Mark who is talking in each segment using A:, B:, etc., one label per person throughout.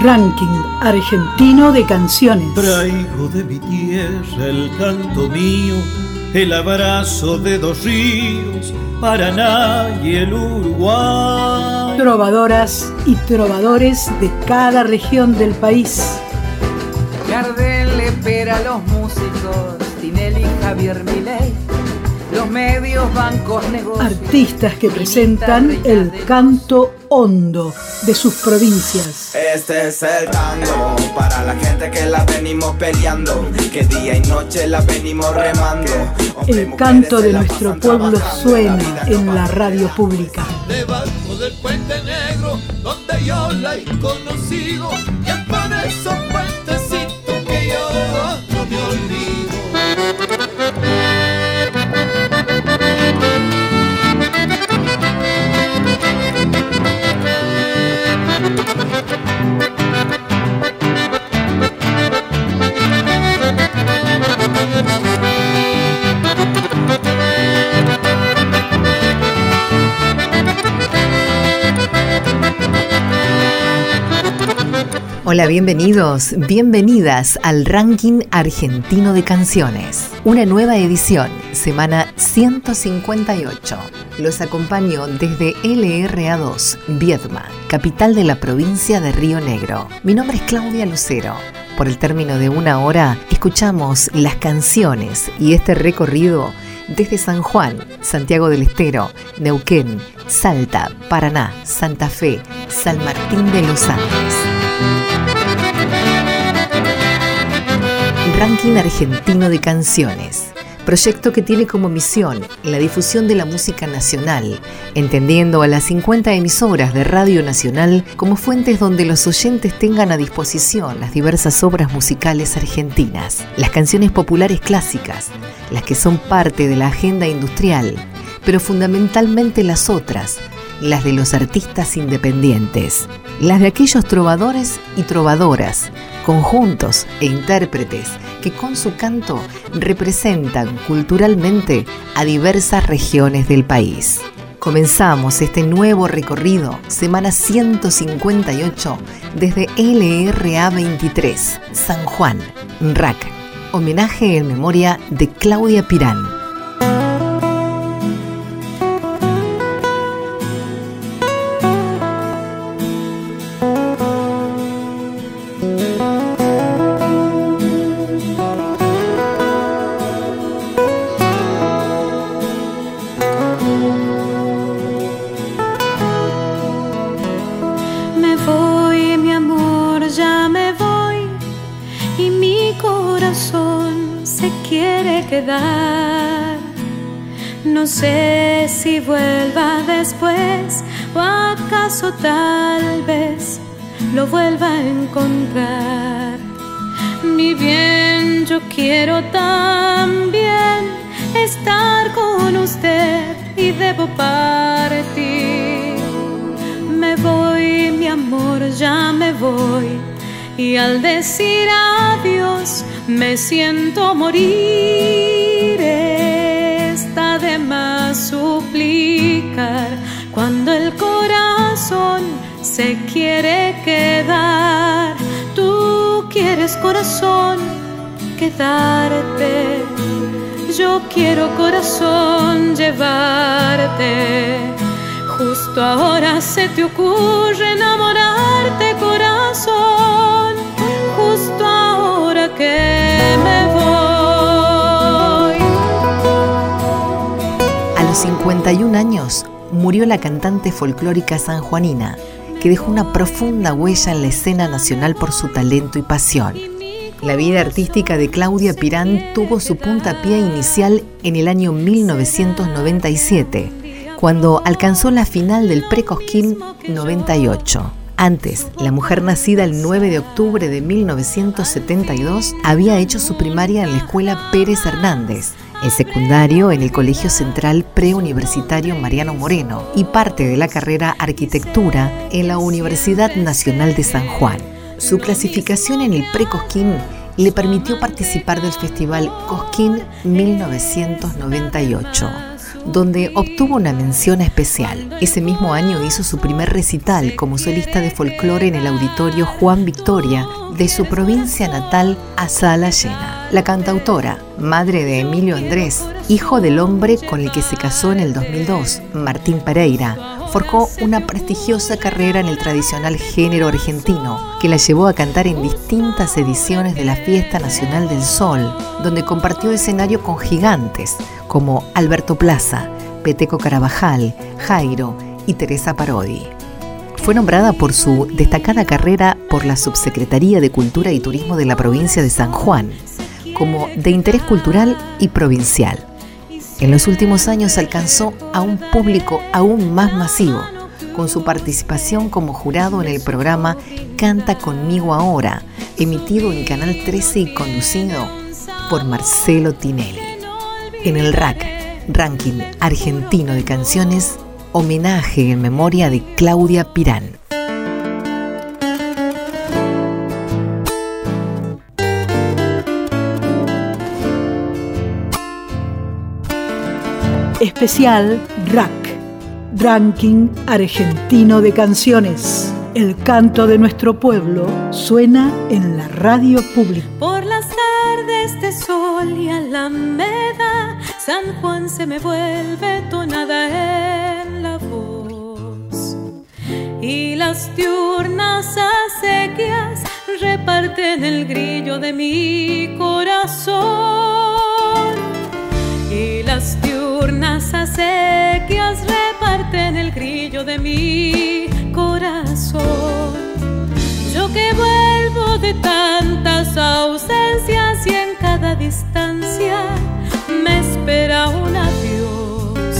A: Ranking argentino de canciones.
B: Traigo de mi tierra el canto mío, el abrazo de dos ríos, Paraná y el Uruguay.
A: Trovadoras y trovadores de cada región del país.
C: Gardel le espera a los músicos, Tinelli, Javier Milei los medios, bancos, negocios.
A: Artistas que presentan el canto hondo de sus provincias.
D: Este es el tango para la gente que la venimos peleando, que día y noche la venimos remando.
A: El canto de nuestro pueblo suena en la radio pública.
E: Debajo del puente negro, donde yo la he conocido, y es por esos
F: Hola, bienvenidos, bienvenidas al Ranking Argentino de Canciones. Una nueva edición, semana 158. Los acompaño desde LRA2, Viedma, capital de la provincia de Río Negro. Mi nombre es Claudia Lucero. Por el término de una hora, escuchamos las canciones y este recorrido desde San Juan, Santiago del Estero, Neuquén, Salta, Paraná, Santa Fe, San Martín de los Andes. Ranking Argentino de Canciones, proyecto que tiene como misión la difusión de la música nacional, entendiendo a las 50 emisoras de Radio Nacional como fuentes donde los oyentes tengan a disposición las diversas obras musicales argentinas, las canciones populares clásicas, las que son parte de la agenda industrial, pero fundamentalmente las otras, las de los artistas independientes, las de aquellos trovadores y trovadoras, conjuntos e intérpretes que con su canto representan culturalmente a diversas regiones del país. Comenzamos este nuevo recorrido, semana 158, desde LRA 23, San Juan, RAC. Homenaje en memoria de Claudia Pirán.
G: Acaso tal vez lo vuelva a encontrar. Mi bien, yo quiero también estar con usted y debo partir. Me voy, mi amor, ya me voy. Y al decir adiós me siento morir. Está de más suplicar cuando el corazón se quiere quedar. Tú quieres corazón quedarte. Yo quiero corazón llevarte. Justo ahora se te ocurre enamorarte, corazón. Justo ahora que me voy.
F: A los 51 años murió la cantante folclórica sanjuanina, que dejó una profunda huella en la escena nacional por su talento y pasión. La vida artística de Claudia Pirán tuvo su puntapié inicial en el año 1997, cuando alcanzó la final del Precosquín 98. Antes, la mujer nacida el 9 de octubre de 1972 había hecho su primaria en la escuela Pérez Hernández, el secundario en el Colegio Central Preuniversitario Mariano Moreno y parte de la carrera Arquitectura en la Universidad Nacional de San Juan. Su clasificación en el Precosquín le permitió participar del Festival Cosquín 1998. Donde obtuvo una mención especial. Ese mismo año hizo su primer recital como solista de folclore en el auditorio Juan Victoria de su provincia natal a sala llena. La cantautora, madre de Emilio Andrés, hijo del hombre con el que se casó en el 2002, Martín Pereira, forjó una prestigiosa carrera en el tradicional género argentino, que la llevó a cantar en distintas ediciones de la Fiesta Nacional del Sol, donde compartió escenario con gigantes como Alberto Plaza, Peteco Carabajal, Jairo y Teresa Parodi. Fue nombrada por su destacada carrera por la Subsecretaría de Cultura y Turismo de la provincia de San Juan, como de interés cultural y provincial. En los últimos años alcanzó a un público aún más masivo, con su participación como jurado en el programa Canta conmigo ahora, emitido en Canal 13 y conducido por Marcelo Tinelli. En el RAC, Ranking Argentino de Canciones, homenaje en memoria de Claudia Pirán.
A: Especial RAC, Ranking Argentino de Canciones. El canto de nuestro pueblo suena en la radio pública.
G: Por las tardes de sol y alameda, San Juan se me vuelve tonada en la voz. Y las diurnas acequias reparten el grillo de mi corazón. Y las diurnas acequias reparten el grillo de mi corazón. Yo que vuelvo de tantas ausencias y en cada distancia me espera un adiós.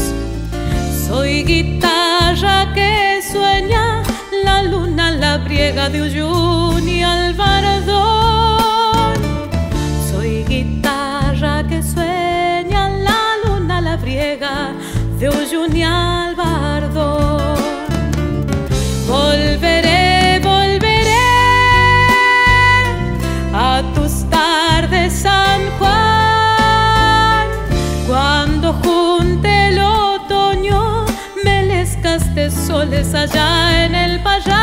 G: Soy guitarra que sueña, la luna la briega de Uyuni allá en el payal.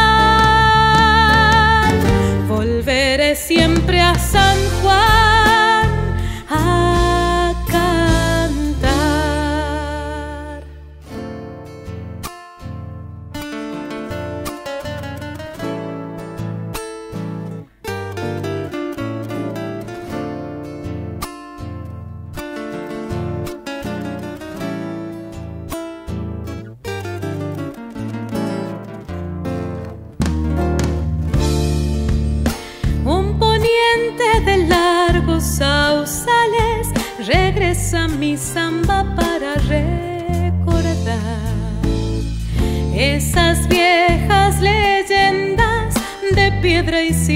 G: Volveré siempre a San Juan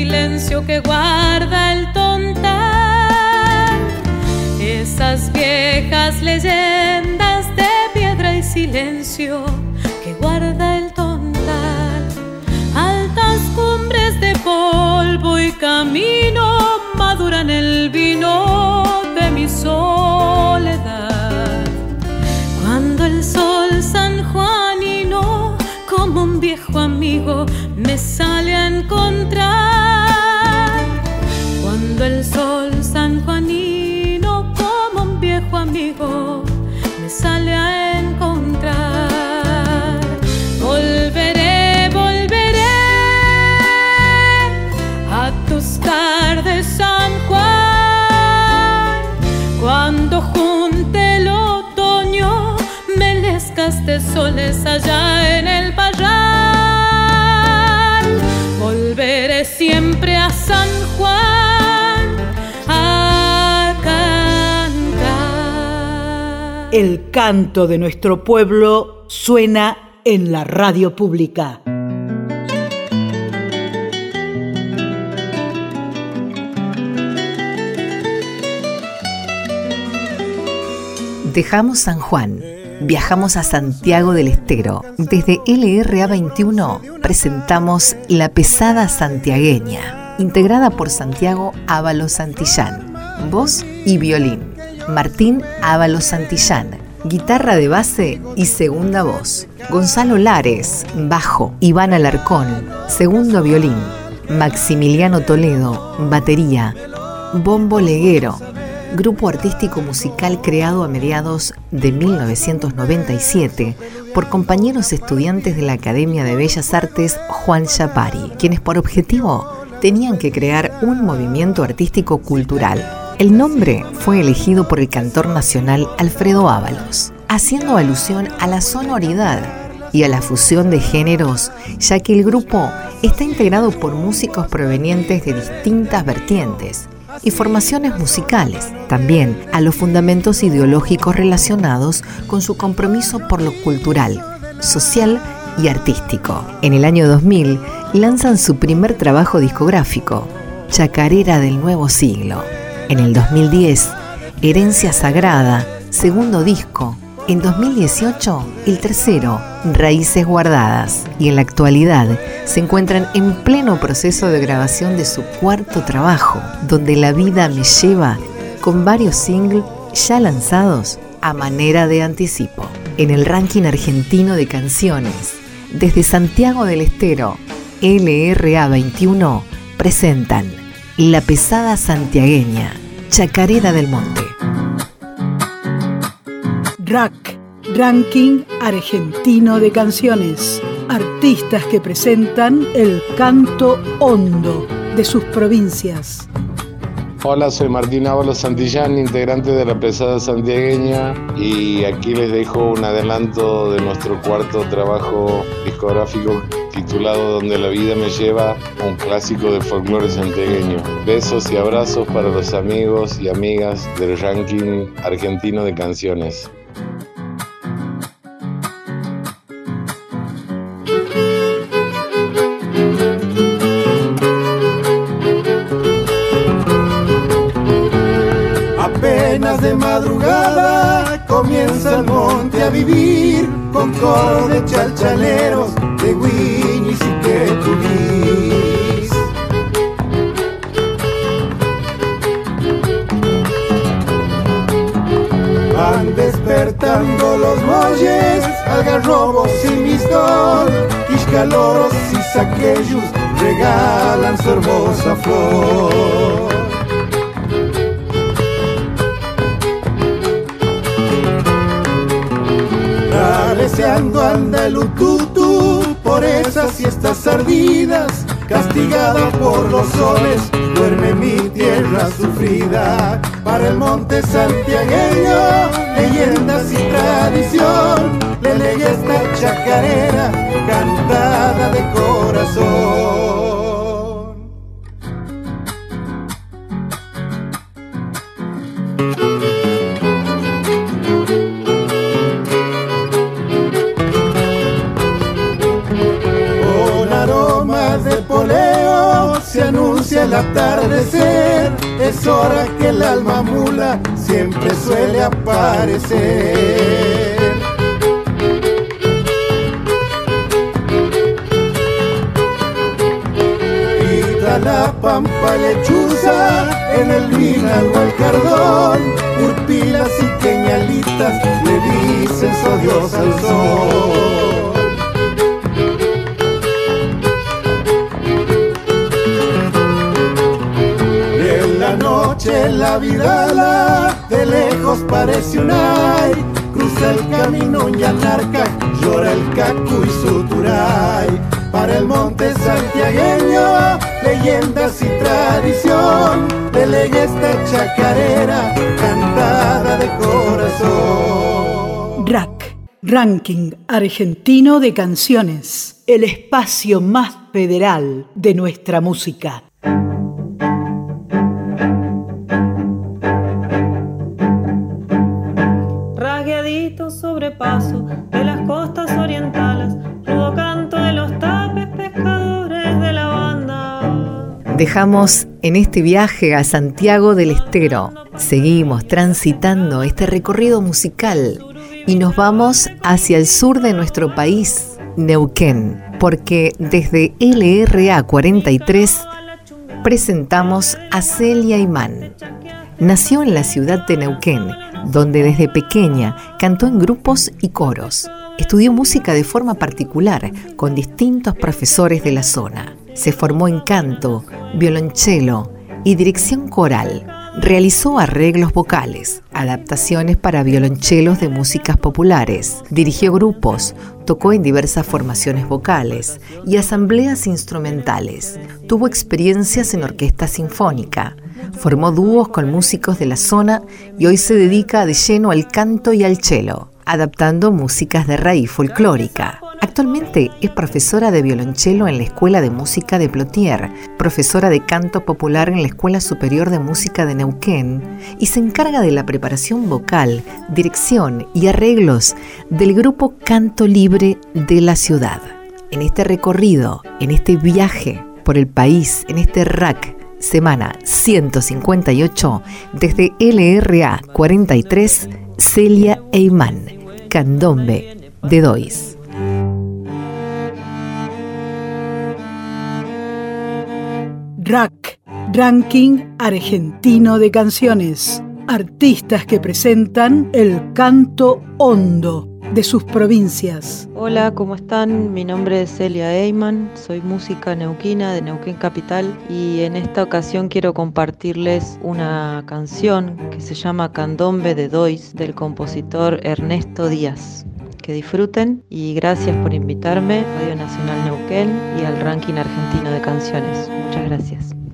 G: silencio que guarda el tontal. Esas viejas leyendas de piedra y silencio que guarda el tontal. Altas cumbres de polvo y camino maduran el vino de mi soledad. Cuando el sol sanjuanino, como un viejo amigo, me sale a encontrar. De soles allá en el parral. Volveré siempre a San Juan a cantar.
A: El canto de nuestro pueblo suena en la radio pública.
F: Dejamos San Juan, viajamos a Santiago del Estero. Desde LRA 21 presentamos La Pesada Santiagueña, integrada por Santiago Ábalos Santillán, voz y violín. Martín Ábalos Santillán, guitarra de base y segunda voz. Gonzalo Lares, bajo. Iván Alarcón, segundo violín. Maximiliano Toledo, batería. Bombo Leguero, grupo artístico musical creado a mediados de 1997 por compañeros estudiantes de la Academia de Bellas Artes Juan Chapari, quienes por objetivo tenían que crear un movimiento artístico cultural. El nombre fue elegido por el cantor nacional Alfredo Ábalos, haciendo alusión a la sonoridad y a la fusión de géneros, ya que el grupo está integrado por músicos provenientes de distintas vertientes y formaciones musicales, también a los fundamentos ideológicos relacionados con su compromiso por lo cultural, social y artístico. En el año 2000 lanzan su primer trabajo discográfico, Chacarera del Nuevo Siglo. En el 2010, Herencia Sagrada, segundo disco. En 2018, el tercero, Raíces Guardadas. Y en la actualidad se encuentran en pleno proceso de grabación de su cuarto trabajo, donde la vida me lleva, con varios singles ya lanzados a manera de anticipo. En el ranking argentino de canciones, desde Santiago del Estero, LRA 21 presentan La pesada santiagueña, Chacarera del Monte.
A: RAC, Ranking Argentino de Canciones. Artistas que presentan el canto hondo de sus provincias.
H: Hola, soy Martín Ábalos Santillán, integrante de la pesada santiagueña y aquí les dejo un adelanto de nuestro cuarto trabajo discográfico titulado Donde la vida me lleva, un clásico de folclore santiagueño. Besos y abrazos para los amigos y amigas del ranking argentino de canciones.
I: De madrugada comienza el monte a vivir con coro de chalchaleros, de guiñis y que tuvís. Van despertando los bueyes, algarrobos y mistón, quiscaloros y saquellos regalan su hermosa flor. Deseando anda el ututu por esas siestas ardidas, castigada por los soles, duerme mi tierra sufrida. Para el monte santiagueño, leyendas y tradición, le legué esta chacarera cantada de corazón. Atardecer, es hora que el alma mula siempre suele aparecer. Y la pampa lechuza, en el o el cardón, urpilas y queñalitas le dicen su Dios al sol. La vidala, de lejos parece un ay, cruza el camino Yanarca, llora el cacu y su turay. Para el monte santiagueño, leyendas y tradición, delegue esta chacarera cantada de corazón.
A: RAC, Ranking Argentino de Canciones, el espacio más federal de nuestra música.
G: De las costas orientales, rudo canto de los tapes pescadores de la banda.
F: Dejamos en este viaje a Santiago del Estero. Seguimos transitando este recorrido musical y nos vamos hacia el sur de nuestro país, Neuquén, porque desde LRA 43 presentamos a Celia Imán. Nació en la ciudad de Neuquén donde desde pequeña cantó en grupos y coros. Estudió música de forma particular con distintos profesores de la zona. Se formó en canto, violonchelo y dirección coral. Realizó arreglos vocales, adaptaciones para violonchelos de músicas populares, dirigió grupos, tocó en diversas formaciones vocales y asambleas instrumentales. Tuvo experiencias en orquesta sinfónica, formó dúos con músicos de la zona y hoy se dedica de lleno al canto y al cello adaptando músicas de raíz folclórica. Actualmente es profesora de violonchelo en la Escuela de Música de Plotier, profesora de canto popular en la Escuela Superior de Música de Neuquén y se encarga de la preparación vocal, dirección y arreglos del grupo Canto Libre de la ciudad. En este recorrido, en este viaje por el país, en este rack, semana 158, desde LRA 43, Celia Eyman candombe de Dois.
A: RAC, Ranking Argentino de Canciones. Artistas que presentan el canto hondo de sus provincias.
J: Hola, ¿cómo están? Mi nombre es Celia Eyman, soy música neuquina de Neuquén Capital y en esta ocasión quiero compartirles una canción que se llama Candombe de Dois del compositor Ernesto Díaz. Que disfruten y gracias por invitarme a Radio Nacional Neuquén y al ranking argentino de canciones. Muchas gracias.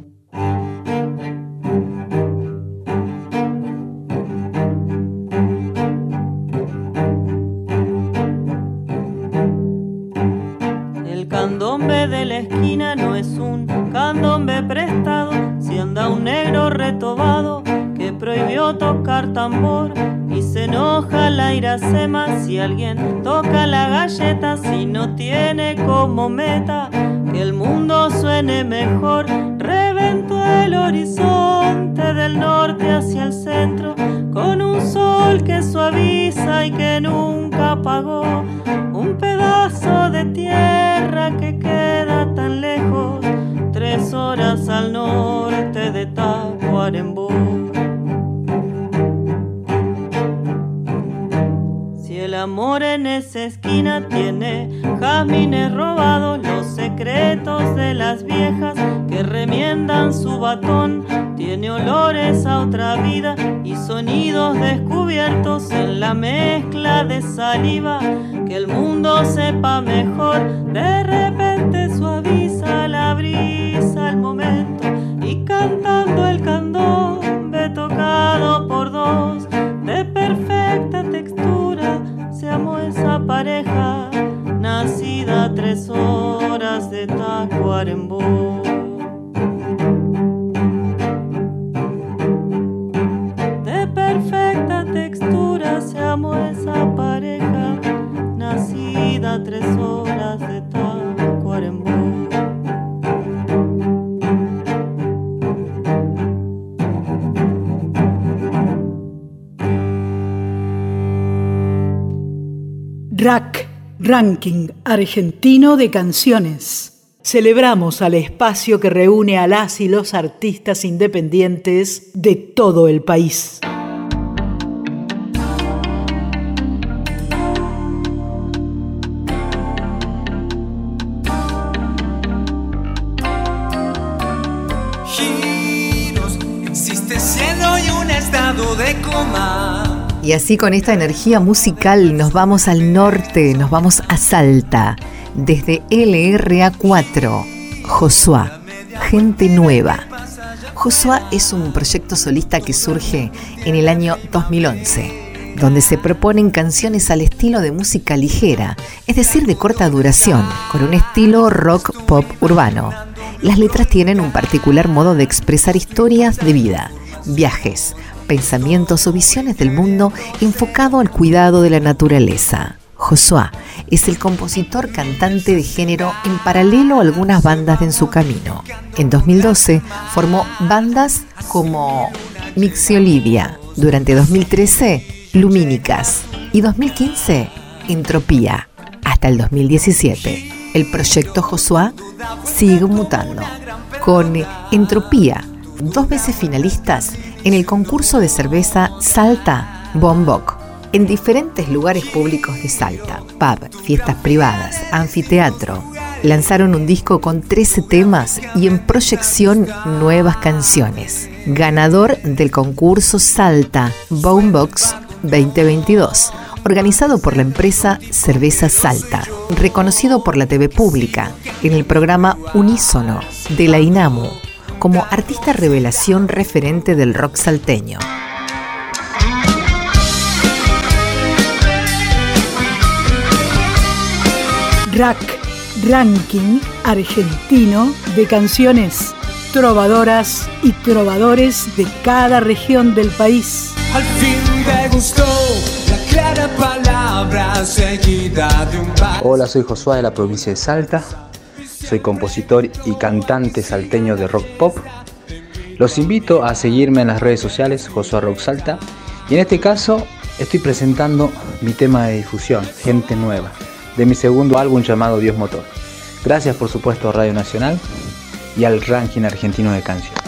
K: Tocar tambor y se enoja la iracema si alguien toca la galleta si no tiene como meta que el mundo suene mejor. Reventó el horizonte del norte hacia el centro con un sol que suaviza y que nunca apagó
A: Argentino de Canciones. Celebramos al espacio que reúne a las y los artistas independientes de todo el país.
L: existe cielo y un estado de coma
F: y así con esta energía musical nos vamos al norte, nos vamos a Salta, desde LRA4, Josuá, Gente Nueva. Josuá es un proyecto solista que surge en el año 2011, donde se proponen canciones al estilo de música ligera, es decir, de corta duración, con un estilo rock pop urbano. Las letras tienen un particular modo de expresar historias de vida, viajes, pensamientos o visiones del mundo enfocado al cuidado de la naturaleza. Josué es el compositor cantante de género en paralelo a algunas bandas en su camino. En 2012 formó bandas como Mixiolidia, durante 2013 Lumínicas y 2015 Entropía, hasta el 2017. El proyecto Josué sigue mutando, con Entropía, dos veces finalistas en el concurso de cerveza Salta Bombok, en diferentes lugares públicos de Salta, pub, fiestas privadas, anfiteatro. Lanzaron un disco con 13 temas y en proyección nuevas canciones. Ganador del concurso Salta Boombox 2022, organizado por la empresa Cerveza Salta, reconocido por la TV pública en el programa Unísono de la INAMU como artista revelación referente del rock salteño.
A: Rack, ranking argentino de canciones trovadoras y trovadores de cada región del país.
L: Al fin me gustó la clara palabra seguida de un
M: Hola, soy Josué de la provincia de Salta. Soy compositor y cantante salteño de rock pop. Los invito a seguirme en las redes sociales, Josué Rock. Y en este caso estoy presentando mi tema de difusión, Gente Nueva, de mi segundo álbum llamado Dios Motor. Gracias por supuesto a Radio Nacional y al ranking argentino de canciones.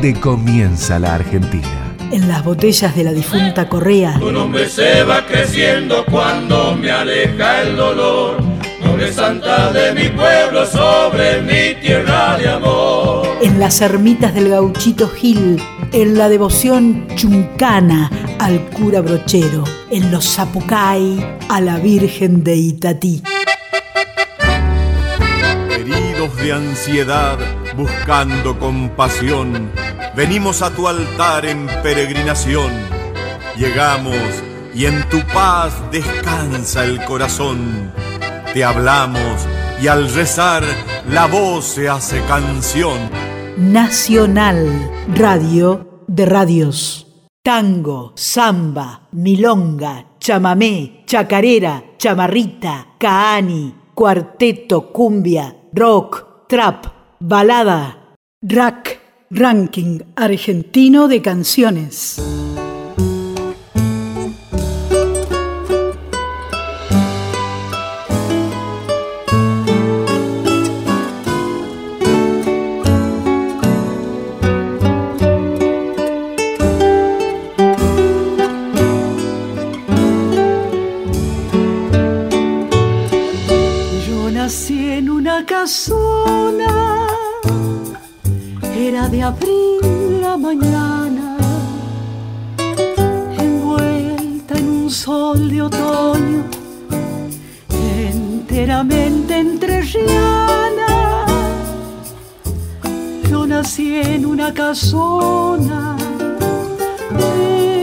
N: ¿Dónde comienza la Argentina?
A: En las botellas de la difunta Correa.
E: Tu nombre se va creciendo cuando me aleja el dolor. Nombre santa de mi pueblo sobre mi tierra de amor.
A: En las ermitas del gauchito Gil. En la devoción chuncana al cura brochero, en los zapucay a la Virgen de Itatí.
O: Heridos de ansiedad, buscando compasión, venimos a tu altar en peregrinación. Llegamos y en tu paz descansa el corazón. Te hablamos y al rezar la voz se hace canción.
A: Nacional, radio de radios. Tango, samba, milonga, chamamé, chacarera, chamarrita, caani, cuarteto, cumbia, rock, trap, balada, rack, ranking argentino de canciones.
P: De abril la mañana, envuelta en un sol de otoño, enteramente entrerriana. Yo nací en una casona,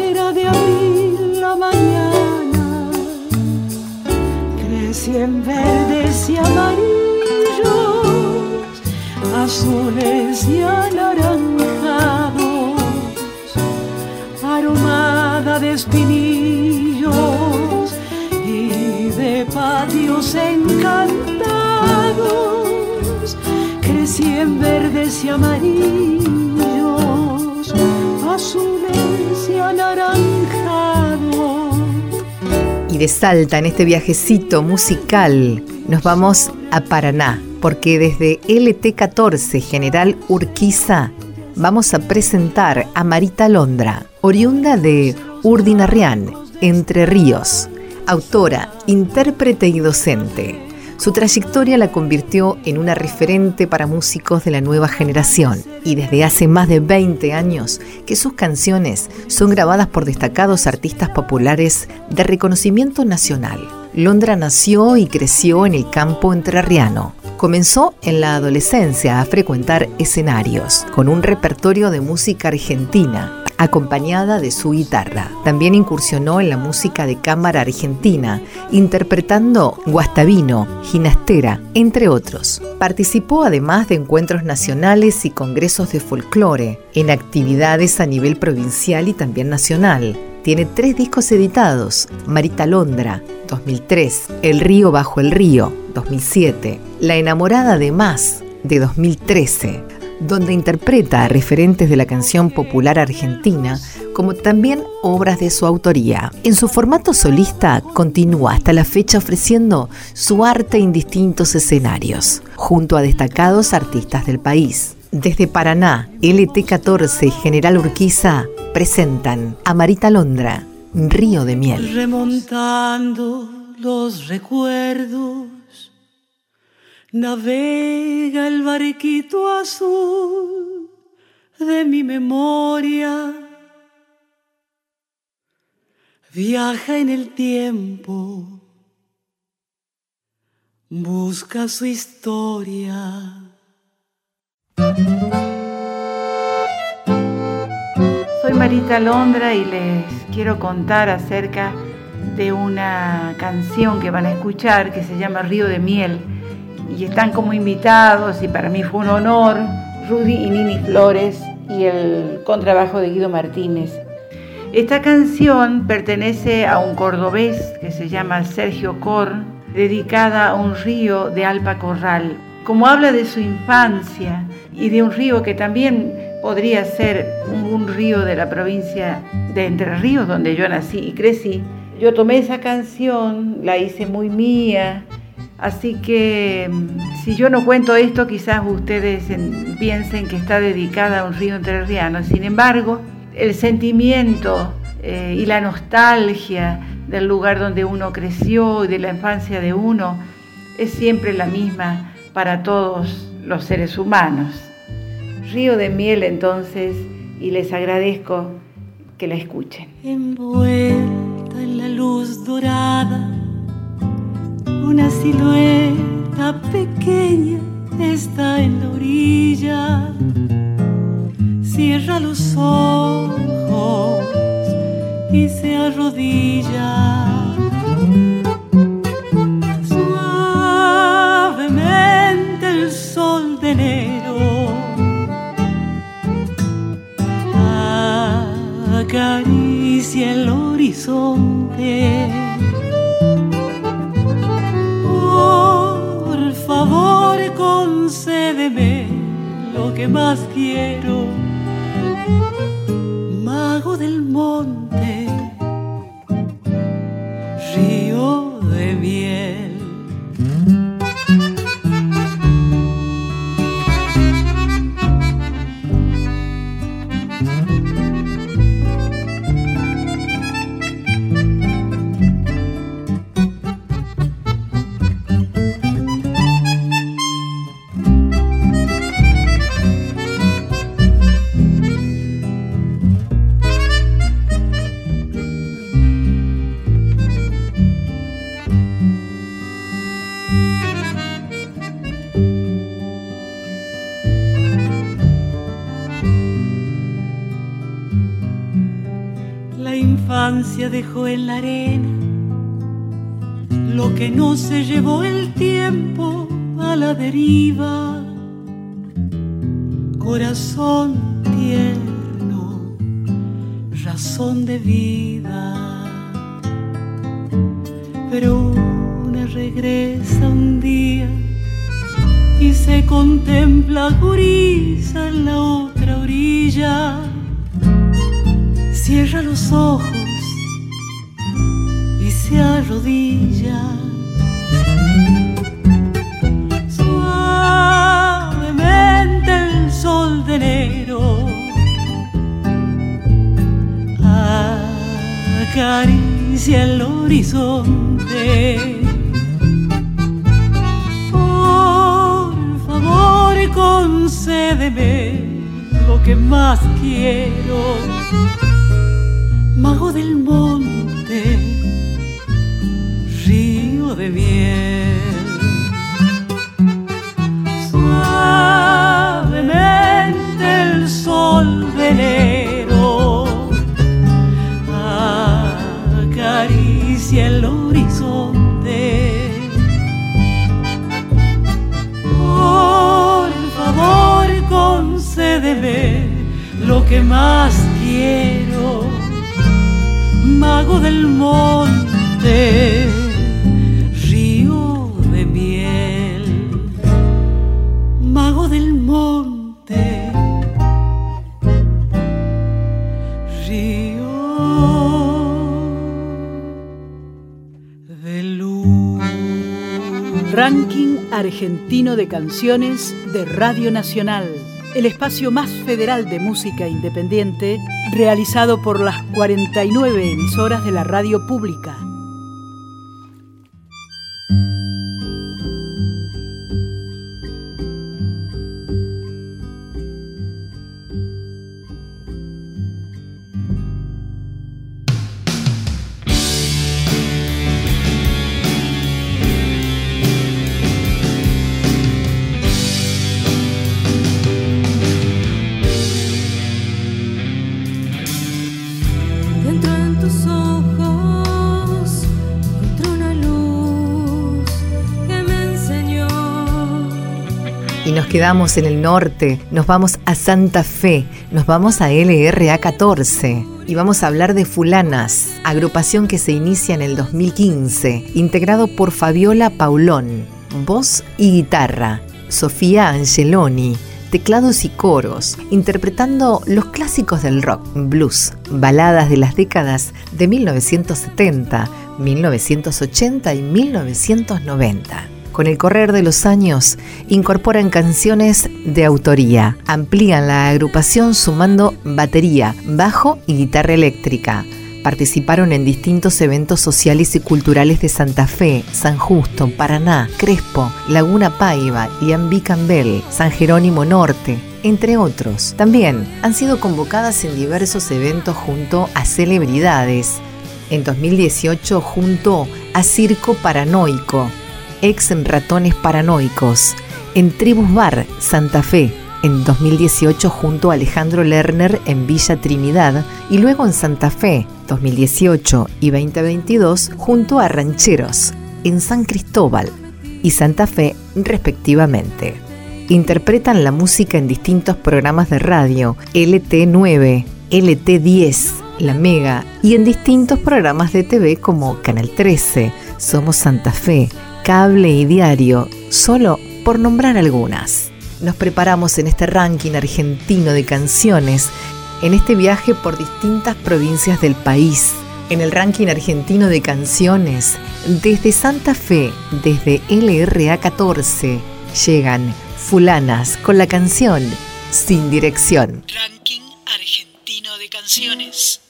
P: era de abril la mañana, crecí en verdes y amarillos azules y espinillos y de patios encantados, crecí en verdes y amarillos, azules y anaranjados.
F: Y de Salta, en este viajecito musical, nos vamos a Paraná porque desde LT14 General Urquiza vamos a presentar a Marita Londra, oriunda de Urdinarrián, Entre Ríos, autora, intérprete y docente. Su trayectoria la convirtió en una referente para músicos de la nueva generación y desde hace más de 20 años que sus canciones son grabadas por destacados artistas populares de reconocimiento nacional. Londra nació y creció en el campo entrerriano. Comenzó en la adolescencia a frecuentar escenarios con un repertorio de música argentina acompañada de su guitarra. También incursionó en la música de cámara argentina, interpretando guastavino, ginastera, entre otros. Participó además de encuentros nacionales y congresos de folclore, en actividades a nivel provincial y también nacional. Tiene tres discos editados, Marita Londra, 2003, El río bajo el río, 2007, La enamorada de más, de 2013, donde interpreta a referentes de la canción popular argentina, como también obras de su autoría. En su formato solista continúa hasta la fecha ofreciendo su arte en distintos escenarios, junto a destacados artistas del país. Desde Paraná, LT14 General Urquiza presentan a Marita Londra, Río de Miel.
P: Remontando los recuerdos navega el barquito azul de mi memoria. Viaja en el tiempo, busca su historia.
Q: Soy Marita Londra y les quiero contar acerca de una canción que van a escuchar que se llama Río de Miel y están como invitados y para mí fue un honor Rudy y Nini Flores y el contrabajo de Guido Martínez. Esta canción pertenece a un cordobés que se llama Sergio Cor, dedicada a un río de Alpa Corral. Como habla de su infancia y de un río que también podría ser un, un río de la provincia de Entre Ríos, donde yo nací y crecí, yo tomé esa canción, la hice muy mía, Así que si yo no cuento esto, quizás ustedes piensen que está dedicada a un río entrerriano. Sin embargo, el sentimiento eh, y la nostalgia del lugar donde uno creció y de la infancia de uno es siempre la misma para todos los seres humanos. Río de miel entonces y les agradezco que la escuchen.
P: Envuelta en la luz dorada, una silueta pequeña está en la orilla. Cierra los ojos y se arrodilla. Suavemente el sol de enero acaricia el horizonte. Favor, concédeme lo que más quiero, mago del monte, dejó en la arena lo que no se llevó el tiempo a la deriva. Corazón tierno, razón de vida. Pero una regresa un día y se contempla gurisa en la otra orilla cierra los ojos se arrodilla. Suavemente el sol de enero acaricia el horizonte. Por favor, concédeme lo que más quiero mago del monte, el sol de enero acaricia el horizonte. Por favor, concédeme lo que más quiero mago del monte,
A: argentino de canciones de Radio Nacional el espacio más federal de música independiente, realizado por las 49 emisoras de la radio pública.
F: Quedamos en el norte, nos vamos a Santa Fe, nos vamos a LRA 14 y vamos a hablar de Fulanas, agrupación que se inicia en el 2015, integrado por Fabiola Paulón, voz y guitarra, Sofía Angeloni, teclados y coros, interpretando los clásicos del rock, blues, baladas de las décadas de 1970, 1980 y 1990. Con el correr de los años, incorporan canciones de autoría, amplían la agrupación sumando batería, bajo y guitarra eléctrica. Participaron en distintos eventos sociales y culturales de Santa Fe, San Justo, Paraná, Crespo, Laguna Paiva, Iambí Cambel, San Jerónimo Norte, entre otros. También han sido convocadas en diversos eventos junto a celebridades. En 2018 junto a Circo Paranoico, ex Ratones Paranoicos, en Tribus Bar Santa Fe, en 2018 junto a Alejandro Lerner en Villa Trinidad y luego en Santa Fe 2018 y 2022 junto a Rancheros en San Cristóbal y Santa Fe respectivamente. Interpretan la música en distintos programas de radio LT9, LT10, La Mega y en distintos programas de TV como Canal 13, Somos Santa Fe, Cable y Diario, solo por nombrar algunas nos preparamos en este ranking argentino de canciones, en este viaje por distintas provincias del país. En el ranking argentino de canciones, desde Santa Fe, desde LRA 14, llegan Fulanas con la canción Sin Dirección.
A: Ranking argentino de canciones.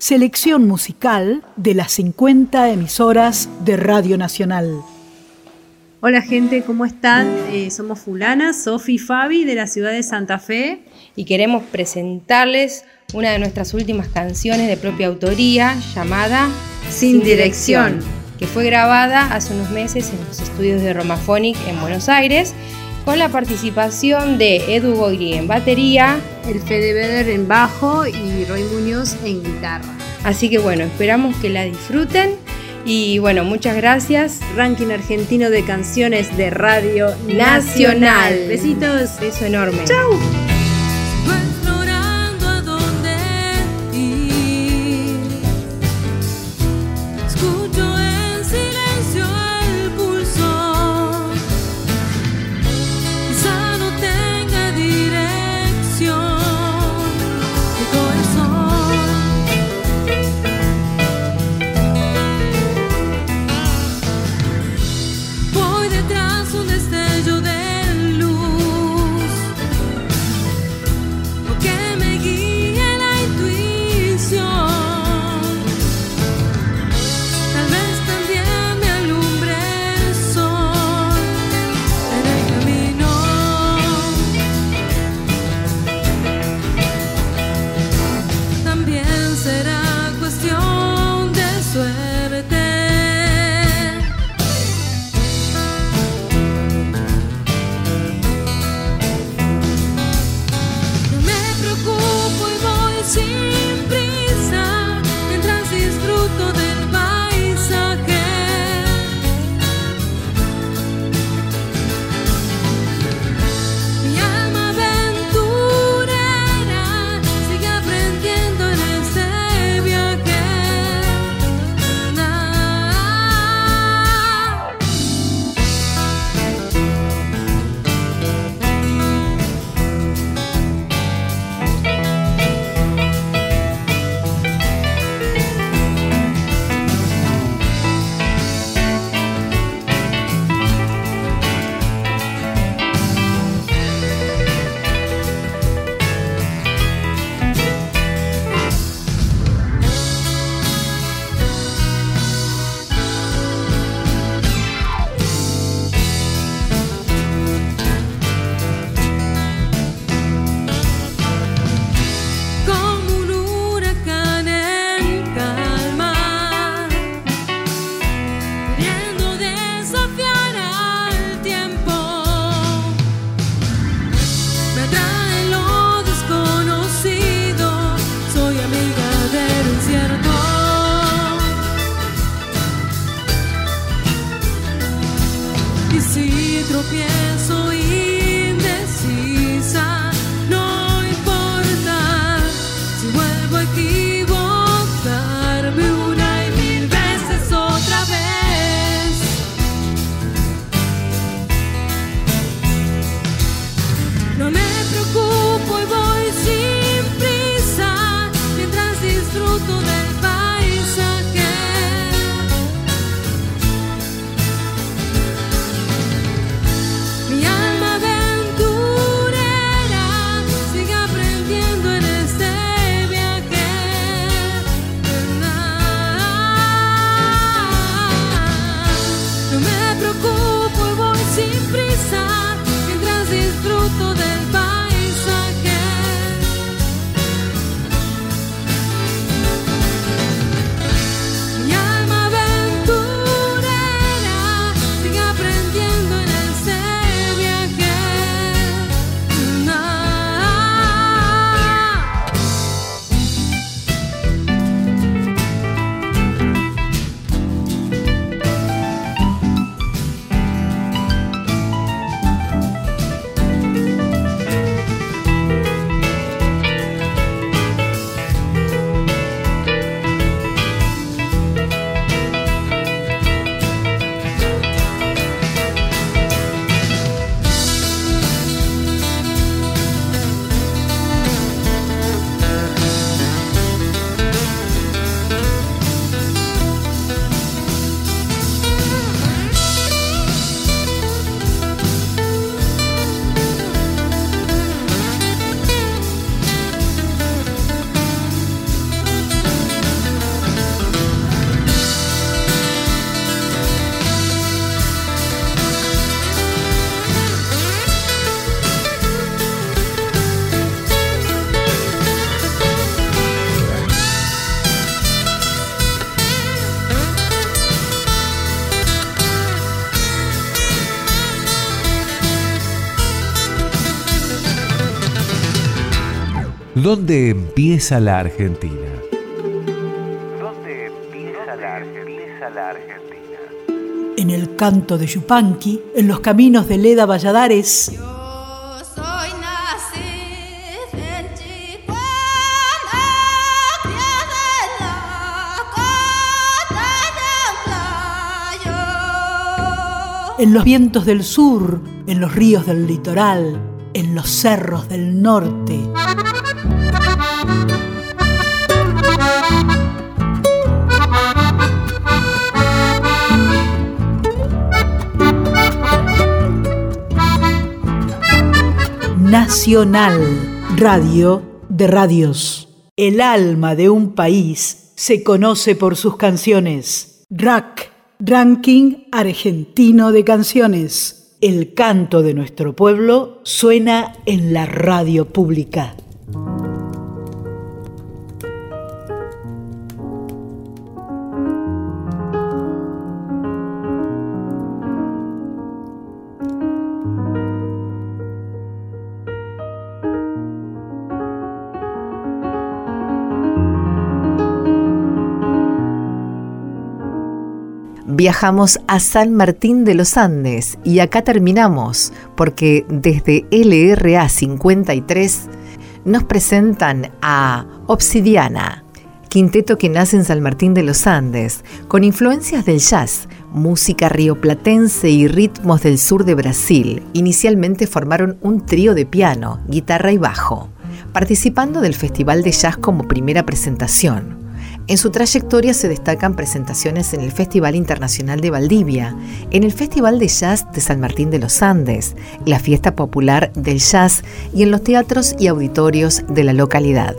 A: Selección musical de las 50 emisoras de Radio Nacional.
G: Hola gente, ¿cómo están? Eh, somos Fulana, Sofi y Fabi de la ciudad de Santa Fe.
R: Y queremos presentarles una de nuestras últimas canciones de propia autoría llamada
G: Sin, dirección,
R: que fue grabada hace unos meses en los estudios de Romaphonic en Buenos Aires con la participación de Edu Goiri en batería,
G: el Fede Beder en bajo y Roy Muñoz en guitarra.
R: Así que bueno, esperamos que la disfruten y bueno, muchas gracias.
G: Ranking argentino de canciones de Radio
R: Nacional.
G: Besitos.
R: Beso enorme.
G: Chau.
N: ¿Dónde empieza la Argentina?
A: ¿Dónde empieza la Argentina? En el canto de Yupanqui, en los caminos de Leda Valladares. en los vientos del sur, en los ríos del litoral, en los cerros del norte. Nacional, radio de radios. El alma de un país se conoce por sus canciones. Rack, Ranking Argentino de Canciones. El canto de nuestro pueblo suena en la radio pública.
F: Viajamos a San Martín de los Andes y acá terminamos porque desde LRA 53 nos presentan a Obsidiana, quinteto que nace en San Martín de los Andes, con influencias del jazz, música rioplatense y ritmos del sur de Brasil. Inicialmente formaron un trío de piano, guitarra y bajo, participando del Festival de Jazz como primera presentación. En su trayectoria se destacan presentaciones en el Festival Internacional de Valdivia, en el Festival de Jazz de San Martín de los Andes, la Fiesta Popular del Jazz y en los teatros y auditorios de la localidad.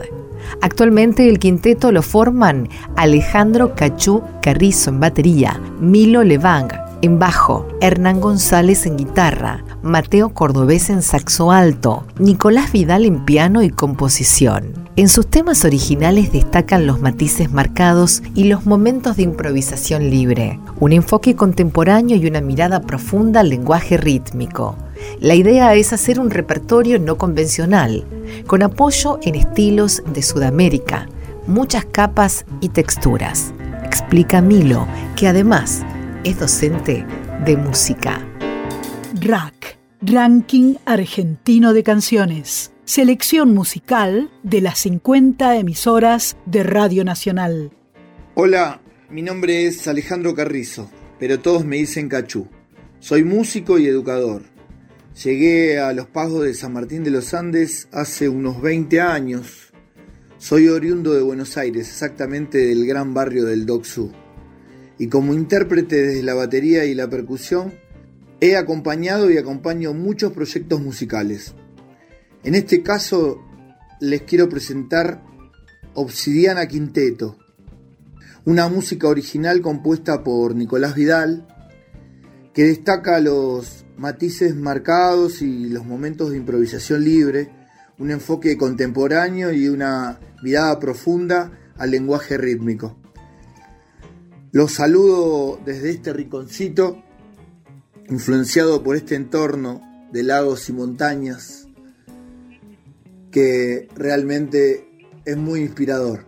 F: Actualmente el quinteto lo forman Alejandro Cachú Carrizo en batería, Milo Levang en bajo, Hernán González en guitarra, Mateo Cordobés en saxo alto, Nicolás Vidal en piano y composición. En sus temas originales destacan los matices marcados y los momentos de improvisación libre, un enfoque contemporáneo y una mirada profunda al lenguaje rítmico. La idea es hacer un repertorio no convencional, con apoyo en estilos de Sudamérica, muchas capas y texturas. Explica Milo, que además es docente de música.
A: Rack, Ranking Argentino de Canciones. Selección musical de las 50 emisoras de Radio Nacional.
S: Hola, mi nombre es Alejandro Carrizo, pero todos me dicen Cachú. Soy músico y educador. Llegué a los pagos de San Martín de los Andes hace unos 20 años. Soy oriundo de Buenos Aires, exactamente del gran barrio del Doxú y como intérprete desde la batería y la percusión, he acompañado y acompaño muchos proyectos musicales. En este caso les quiero presentar Obsidiana Quinteto, una música original compuesta por Nicolás Vidal, que destaca los matices marcados y los momentos de improvisación libre, un enfoque contemporáneo y una mirada profunda al lenguaje rítmico. Los saludo desde este rinconcito, influenciado por este entorno de lagos y montañas, que realmente es muy inspirador.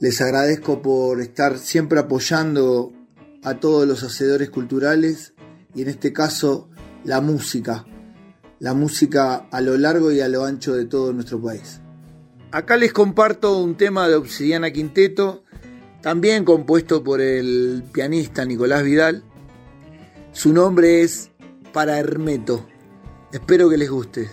S: Les agradezco por estar siempre apoyando a todos los hacedores culturales y en este caso la música, la música a lo largo y a lo ancho de todo nuestro país. Acá les comparto un tema de Obsidiana Quinteto también compuesto por el pianista Nicolás Vidal. Su nombre es Para Hermeto. Espero que les guste.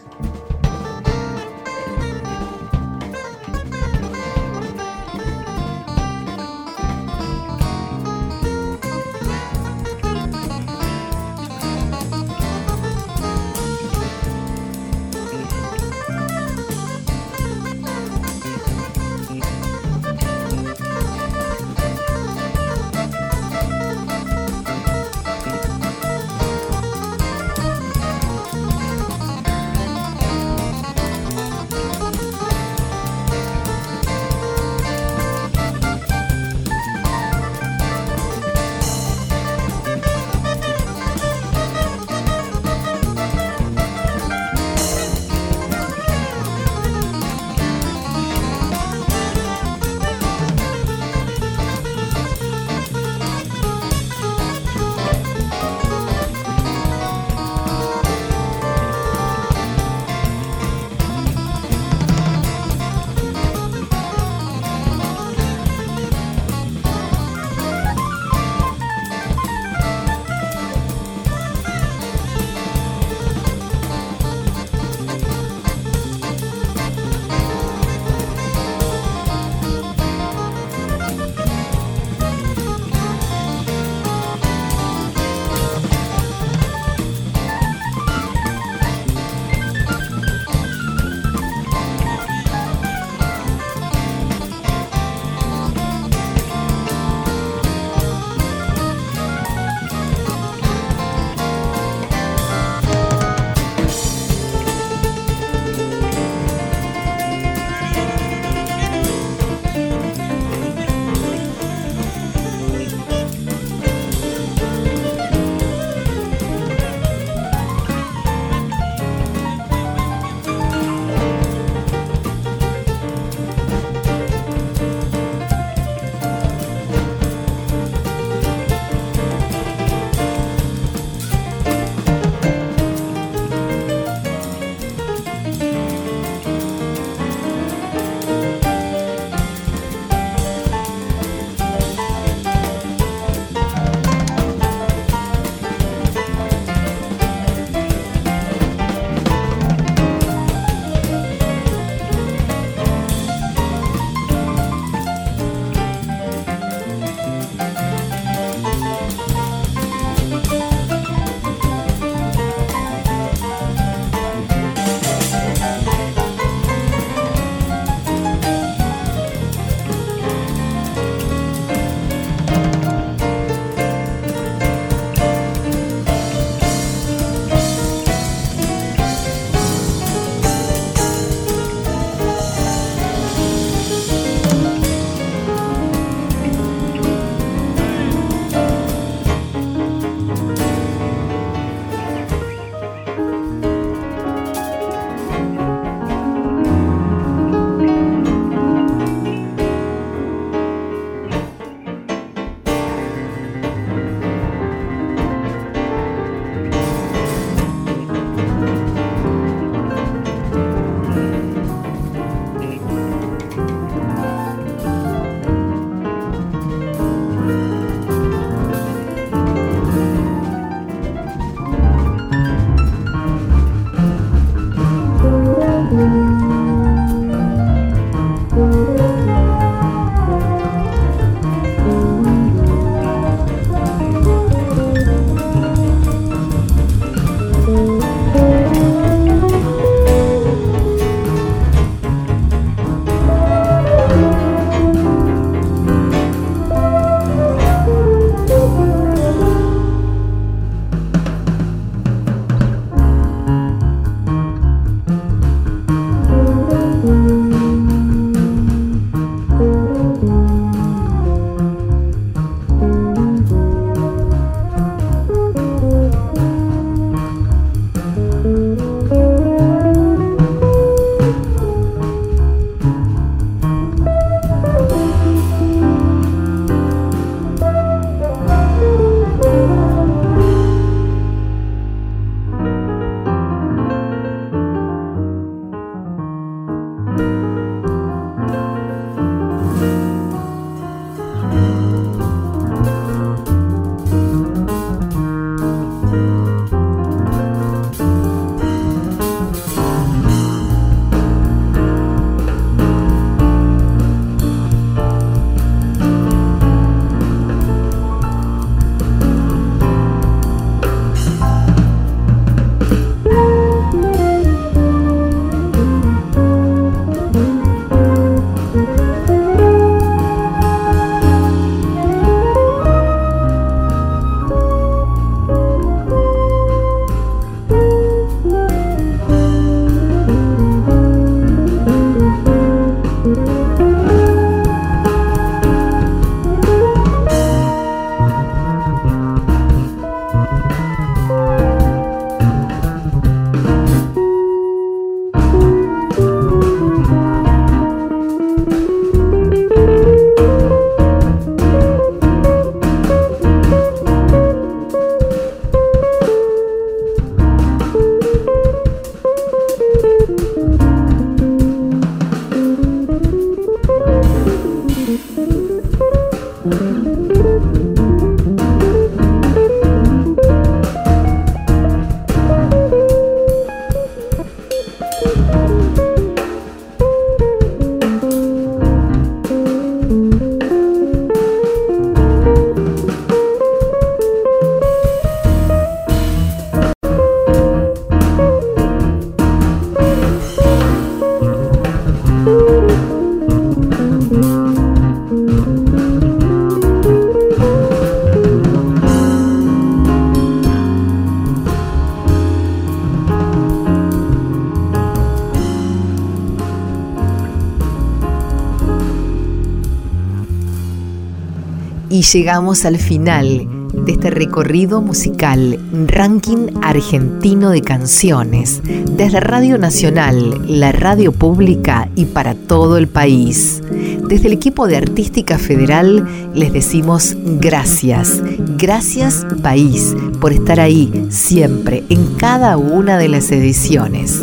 F: Llegamos al final de este recorrido musical, ranking argentino de canciones, desde Radio Nacional, la radio pública y para todo el país. Desde el equipo de Artística Federal les decimos gracias, gracias país por estar ahí siempre en cada una de las ediciones.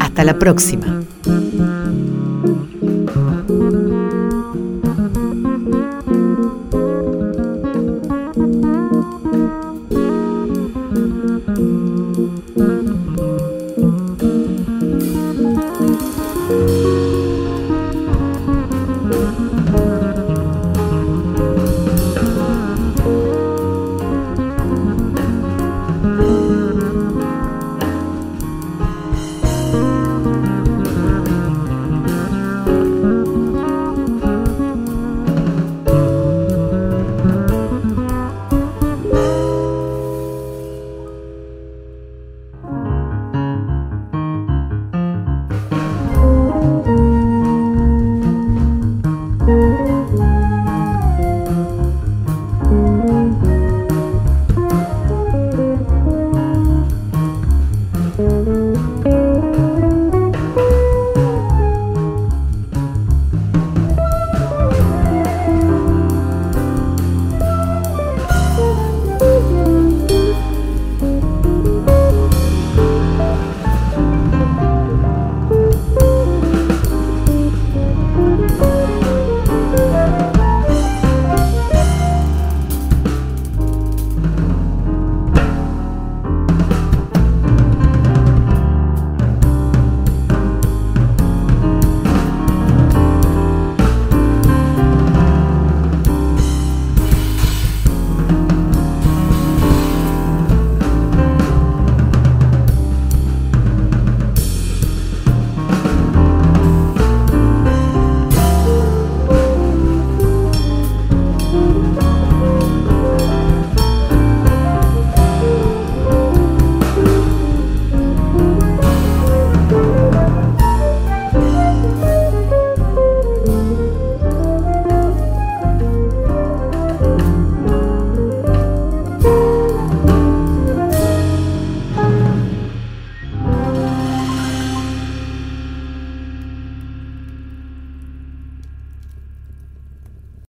F: Hasta la próxima.